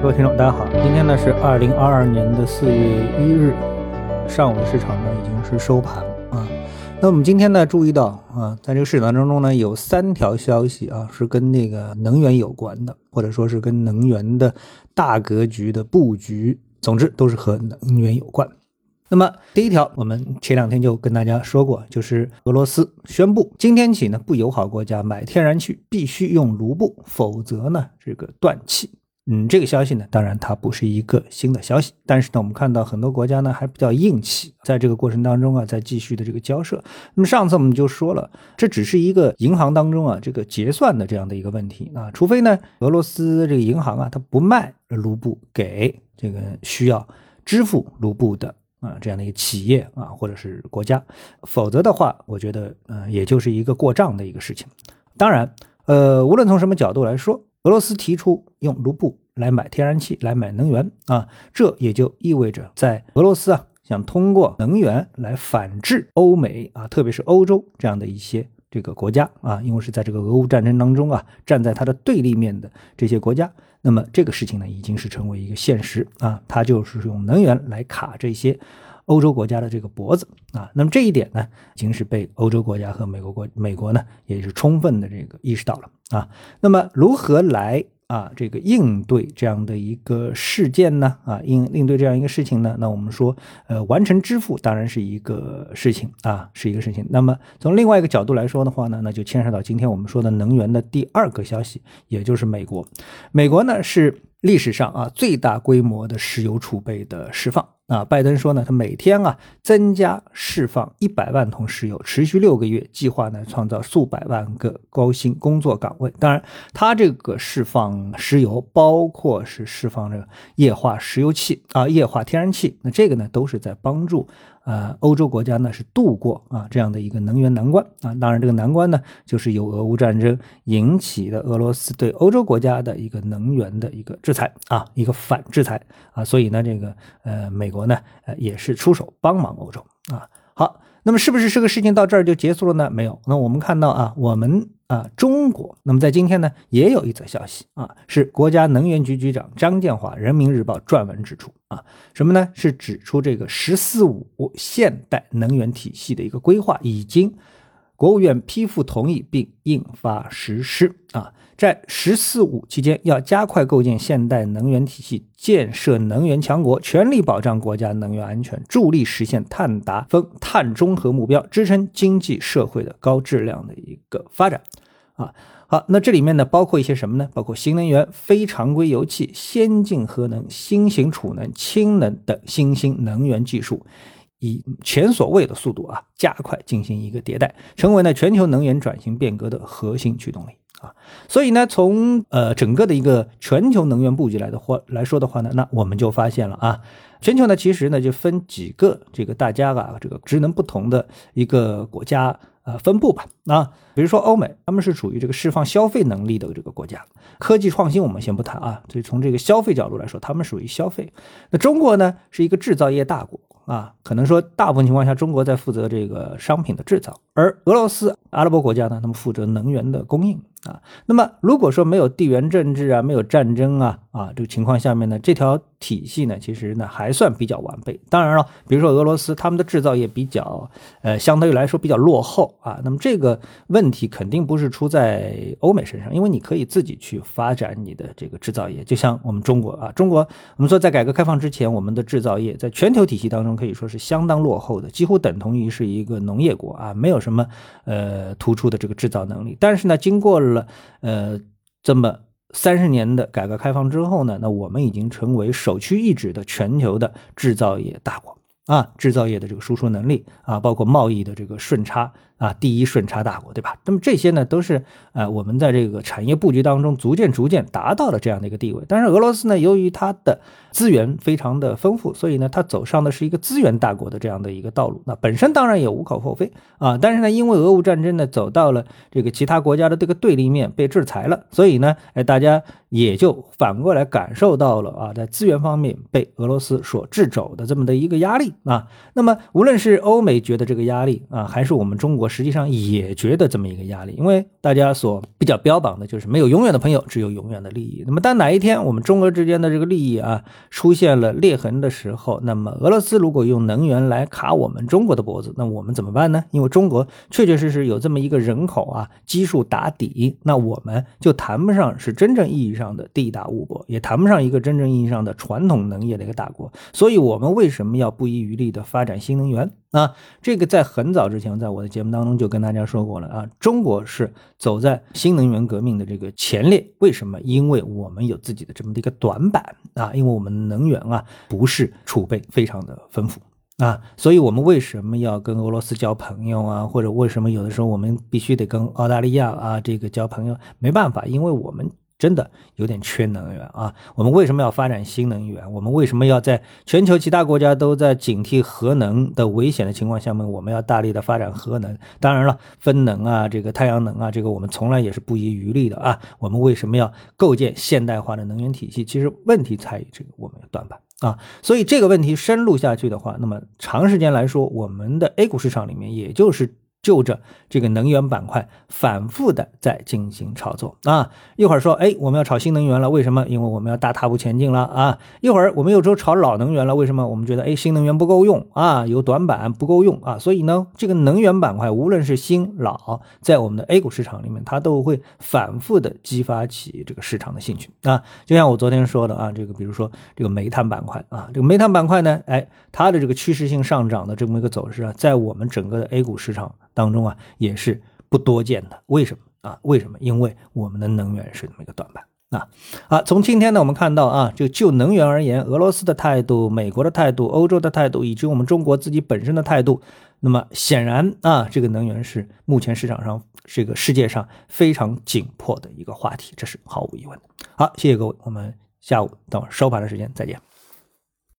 各位听众，大家好，今天呢是二零二二年的四月一日上午的市场呢已经是收盘啊。那我们今天呢注意到啊，在这个市场当中呢有三条消息啊是跟那个能源有关的，或者说是跟能源的大格局的布局，总之都是和能源有关。那么第一条，我们前两天就跟大家说过，就是俄罗斯宣布今天起呢，不友好国家买天然气必须用卢布，否则呢这个断气。嗯，这个消息呢，当然它不是一个新的消息，但是呢，我们看到很多国家呢还比较硬气，在这个过程当中啊，在继续的这个交涉。那么上次我们就说了，这只是一个银行当中啊这个结算的这样的一个问题啊，除非呢俄罗斯这个银行啊它不卖卢布给这个需要支付卢布的啊这样的一个企业啊或者是国家，否则的话，我觉得呃也就是一个过账的一个事情。当然，呃，无论从什么角度来说。俄罗斯提出用卢布来买天然气、来买能源啊，这也就意味着在俄罗斯啊想通过能源来反制欧美啊，特别是欧洲这样的一些这个国家啊，因为是在这个俄乌战争当中啊，站在它的对立面的这些国家，那么这个事情呢已经是成为一个现实啊，他就是用能源来卡这些。欧洲国家的这个脖子啊，那么这一点呢，已经是被欧洲国家和美国国美国呢，也是充分的这个意识到了啊。那么如何来啊这个应对这样的一个事件呢？啊应应对这样一个事情呢？那我们说，呃，完成支付当然是一个事情啊，是一个事情。那么从另外一个角度来说的话呢，那就牵涉到今天我们说的能源的第二个消息，也就是美国。美国呢是历史上啊最大规模的石油储备的释放。啊，拜登说呢，他每天啊增加释放一百万桶石油，持续六个月，计划呢创造数百万个高薪工作岗位。当然，他这个释放石油，包括是释放这个液化石油气啊，液化天然气，那这个呢都是在帮助。呃，欧洲国家呢是度过啊这样的一个能源难关啊，当然这个难关呢就是由俄乌战争引起的俄罗斯对欧洲国家的一个能源的一个制裁啊，一个反制裁啊，所以呢这个呃美国呢呃也是出手帮忙欧洲啊。好，那么是不是这个事情到这儿就结束了呢？没有，那我们看到啊，我们。啊，中国，那么在今天呢，也有一则消息啊，是国家能源局局长张建华《人民日报》撰文指出啊，什么呢？是指出这个“十四五”现代能源体系的一个规划已经国务院批复同意并印发实施啊。在“十四五”期间，要加快构建现代能源体系，建设能源强国，全力保障国家能源安全，助力实现碳达峰、碳中和目标，支撑经济社会的高质量的一个发展。啊，好，那这里面呢，包括一些什么呢？包括新能源、非常规油气、先进核能、新型储能、氢能等新兴能源技术，以前所未的速度啊，加快进行一个迭代，成为呢全球能源转型变革的核心驱动力啊。所以呢，从呃整个的一个全球能源布局来的话来说的话呢，那我们就发现了啊，全球呢其实呢就分几个这个大家啊这个职能不同的一个国家。呃，分布吧。那比如说欧美，他们是处于这个释放消费能力的这个国家。科技创新我们先不谈啊，所以从这个消费角度来说，他们属于消费。那中国呢，是一个制造业大国啊，可能说大部分情况下，中国在负责这个商品的制造，而俄罗斯、阿拉伯国家呢，他们负责能源的供应。啊，那么如果说没有地缘政治啊，没有战争啊，啊这个情况下面呢，这条体系呢，其实呢还算比较完备。当然了，比如说俄罗斯，他们的制造业比较，呃，相对来说比较落后啊。那么这个问题肯定不是出在欧美身上，因为你可以自己去发展你的这个制造业。就像我们中国啊，中国我们说在改革开放之前，我们的制造业在全球体系当中可以说是相当落后的，几乎等同于是一个农业国啊，没有什么呃突出的这个制造能力。但是呢，经过了了呃，这么三十年的改革开放之后呢，那我们已经成为首屈一指的全球的制造业大国啊，制造业的这个输出能力啊，包括贸易的这个顺差。啊，第一顺差大国，对吧？那么这些呢，都是呃，我们在这个产业布局当中逐渐逐渐达到了这样的一个地位。但是俄罗斯呢，由于它的资源非常的丰富，所以呢，它走上的是一个资源大国的这样的一个道路。那本身当然也无可厚非啊。但是呢，因为俄乌战争呢，走到了这个其他国家的这个对立面，被制裁了，所以呢，哎，大家也就反过来感受到了啊，在资源方面被俄罗斯所制肘的这么的一个压力啊。那么无论是欧美觉得这个压力啊，还是我们中国。实际上也觉得这么一个压力，因为大家所比较标榜的就是没有永远的朋友，只有永远的利益。那么，当哪一天我们中俄之间的这个利益啊出现了裂痕的时候，那么俄罗斯如果用能源来卡我们中国的脖子，那我们怎么办呢？因为中国确确实实有这么一个人口啊基数打底，那我们就谈不上是真正意义上的地大物博，也谈不上一个真正意义上的传统能业的一个大国。所以，我们为什么要不遗余力的发展新能源？啊，这个在很早之前，在我的节目当当中就跟大家说过了啊。中国是走在新能源革命的这个前列，为什么？因为我们有自己的这么的一个短板啊，因为我们能源啊不是储备非常的丰富啊，所以我们为什么要跟俄罗斯交朋友啊？或者为什么有的时候我们必须得跟澳大利亚啊这个交朋友？没办法，因为我们。真的有点缺能源啊！我们为什么要发展新能源？我们为什么要在全球其他国家都在警惕核能的危险的情况下面，我们要大力的发展核能？当然了，风能啊，这个太阳能啊，这个我们从来也是不遗余力的啊！我们为什么要构建现代化的能源体系？其实问题在于这个我们的短板啊！所以这个问题深入下去的话，那么长时间来说，我们的 A 股市场里面也就是。就着这个能源板块反复的在进行炒作啊，一会儿说哎我们要炒新能源了，为什么？因为我们要大踏步前进了啊。一会儿我们又说炒老能源了，为什么？我们觉得哎新能源不够用啊，有短板不够用啊。所以呢，这个能源板块无论是新老，在我们的 A 股市场里面，它都会反复的激发起这个市场的兴趣啊。就像我昨天说的啊，这个比如说这个煤炭板块啊，这个煤炭板块呢，哎它的这个趋势性上涨的这么一个走势啊，在我们整个的 A 股市场。当中啊，也是不多见的。为什么啊？为什么？因为我们的能源是这么一个短板啊。好，从今天呢，我们看到啊，就就能源而言，俄罗斯的态度、美国的态度、欧洲的态度，以及我们中国自己本身的态度，那么显然啊，这个能源是目前市场上这个世界上非常紧迫的一个话题，这是毫无疑问的。好，谢谢各位，我们下午等收盘的时间再见。